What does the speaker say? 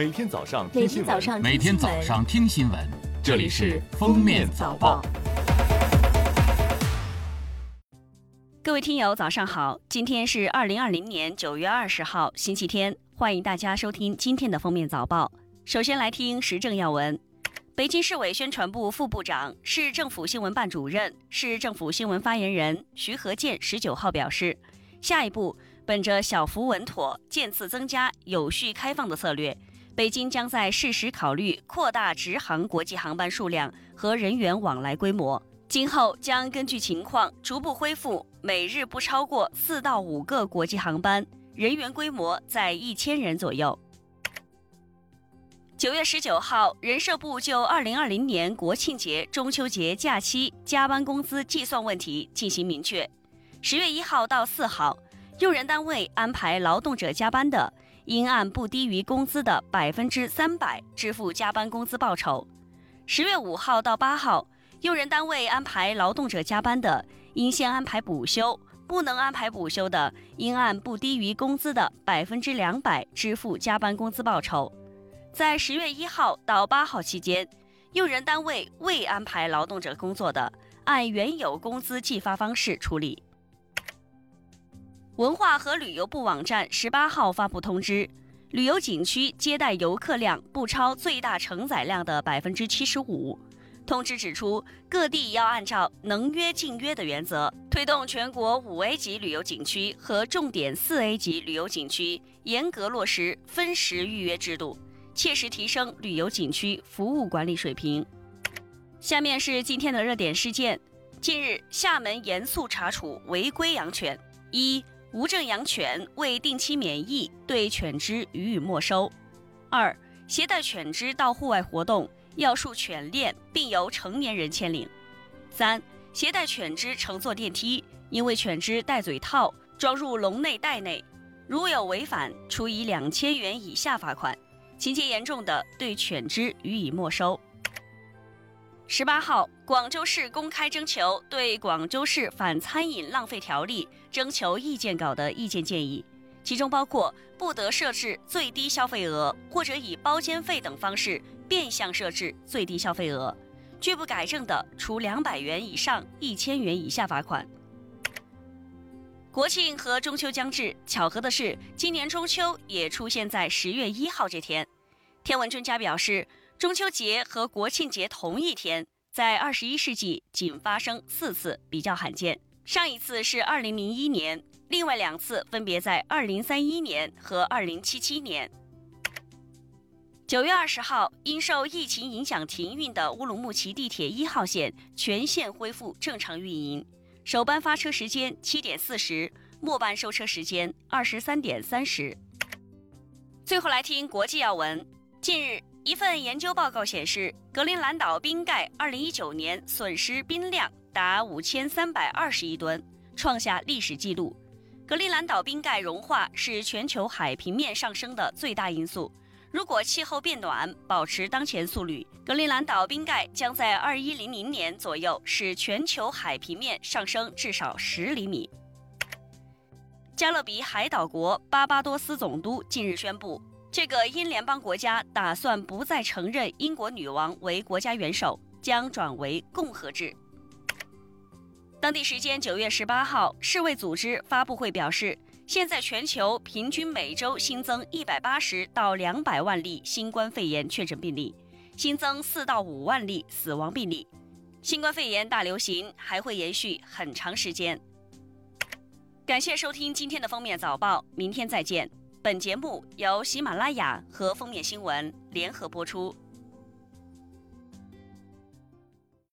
每天早上每听新闻，天早上每天早上听新闻，这里是《封面早报》。各位听友，早上好！今天是二零二零年九月二十号，星期天，欢迎大家收听今天的封面早报。首先来听时政要闻。北京市委宣传部副部长、市政府新闻办主任、市政府新闻发言人徐和建十九号表示，下一步，本着小幅稳妥、渐次增加、有序开放的策略，北京将在适时考虑扩大直航国际航班数量和人员往来规模。今后将根据情况逐步恢复每日不超过四到五个国际航班，人员规模在一千人左右。九月十九号，人社部就二零二零年国庆节、中秋节假期加班工资计算问题进行明确。十月一号到四号，用人单位安排劳动者加班的，应按不低于工资的百分之三百支付加班工资报酬。十月五号到八号，用人单位安排劳动者加班的，应先安排补休；不能安排补休的，应按不低于工资的百分之两百支付加班工资报酬。在十月一号到八号期间，用人单位未安排劳动者工作的，按原有工资计发方式处理。文化和旅游部网站十八号发布通知，旅游景区接待游客量不超最大承载量的百分之七十五。通知指出，各地要按照能约尽约的原则，推动全国五 A 级旅游景区和重点四 A 级旅游景区严格落实分时预约制度，切实提升旅游景区服务管理水平。下面是今天的热点事件：近日，厦门严肃查处违规养犬，一无证养犬未定期免疫，对犬只予以没收；二携带犬只到户外活动。要束犬链，并由成年人牵领。三、携带犬只乘坐电梯，因为犬只戴嘴套装入笼内袋内，如有违反，处以两千元以下罚款；情节严重的，对犬只予以没收。十八号，广州市公开征求对《广州市反餐饮浪费条例》征求意见稿的意见建议。其中包括不得设置最低消费额，或者以包间费等方式变相设置最低消费额；拒不改正的，处两百元以上一千元以下罚款。国庆和中秋将至，巧合的是，今年中秋也出现在十月一号这天。天文专家表示，中秋节和国庆节同一天，在二十一世纪仅发生四次，比较罕见。上一次是二零零一年。另外两次分别在二零三一年和二零七七年。九月二十号，因受疫情影响停运的乌鲁木齐地铁一号线全线恢复正常运营，首班发车时间七点四十，末班收车时间二十三点三十。最后来听国际要闻。近日，一份研究报告显示，格陵兰岛冰盖二零一九年损失冰量达五千三百二十亿吨，创下历史纪录。格陵兰岛冰盖融化是全球海平面上升的最大因素。如果气候变暖保持当前速率，格陵兰岛冰盖将在二一零零年左右使全球海平面上升至少十厘米。加勒比海岛国巴巴多斯总督近日宣布，这个英联邦国家打算不再承认英国女王为国家元首，将转为共和制。当地时间九月十八号，世卫组织发布会表示，现在全球平均每周新增一百八十到两百万例新冠肺炎确诊病例，新增四到五万例死亡病例。新冠肺炎大流行还会延续很长时间。感谢收听今天的封面早报，明天再见。本节目由喜马拉雅和封面新闻联合播出。